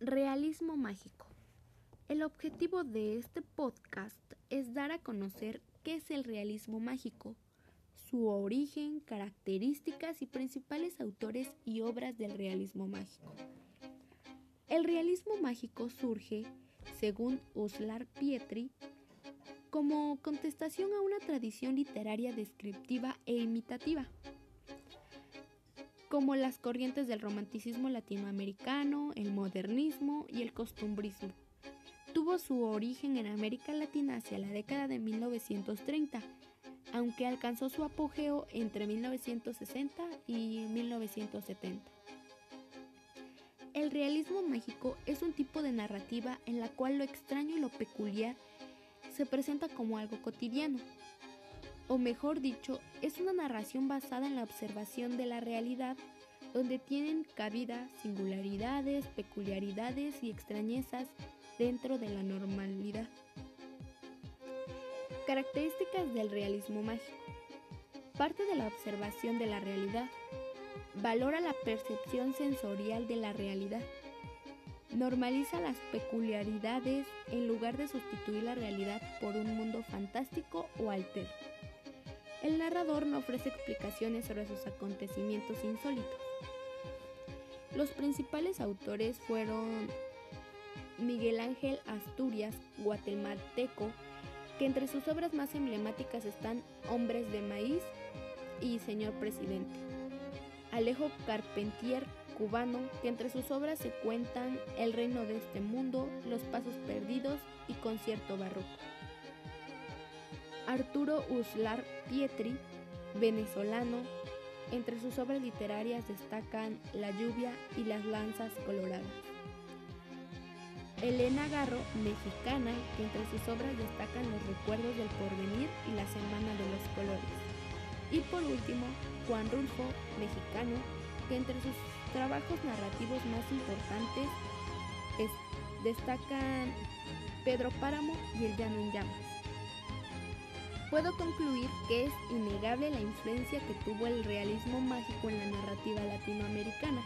Realismo mágico. El objetivo de este podcast es dar a conocer qué es el realismo mágico, su origen, características y principales autores y obras del realismo mágico. El realismo mágico surge, según Uslar Pietri, como contestación a una tradición literaria descriptiva e imitativa como las corrientes del romanticismo latinoamericano, el modernismo y el costumbrismo. Tuvo su origen en América Latina hacia la década de 1930, aunque alcanzó su apogeo entre 1960 y 1970. El realismo mágico es un tipo de narrativa en la cual lo extraño y lo peculiar se presenta como algo cotidiano, o mejor dicho, es una narración basada en la observación de la realidad, donde tienen cabida singularidades, peculiaridades y extrañezas dentro de la normalidad. Características del realismo mágico. Parte de la observación de la realidad. Valora la percepción sensorial de la realidad. Normaliza las peculiaridades en lugar de sustituir la realidad por un mundo fantástico o alterno. El narrador no ofrece explicaciones sobre sus acontecimientos insólitos. Los principales autores fueron Miguel Ángel Asturias, guatemalteco, que entre sus obras más emblemáticas están Hombres de Maíz y Señor Presidente. Alejo Carpentier, cubano, que entre sus obras se cuentan El reino de este mundo, Los pasos perdidos y Concierto barroco. Arturo Uslar Pietri, venezolano. Entre sus obras literarias destacan La lluvia y Las lanzas coloradas. Elena Garro, mexicana, que entre sus obras destacan Los recuerdos del porvenir y La semana de los colores. Y por último, Juan Rulfo, mexicano, que entre sus trabajos narrativos más importantes destacan Pedro Páramo y El llano en llamas. Puedo concluir que es innegable la influencia que tuvo el realismo mágico en la narrativa latinoamericana.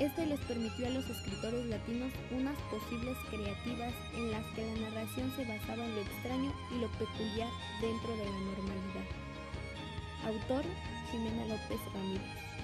Esto les permitió a los escritores latinos unas posibles creativas en las que la narración se basaba en lo extraño y lo peculiar dentro de la normalidad. Autor Jimena López Ramírez.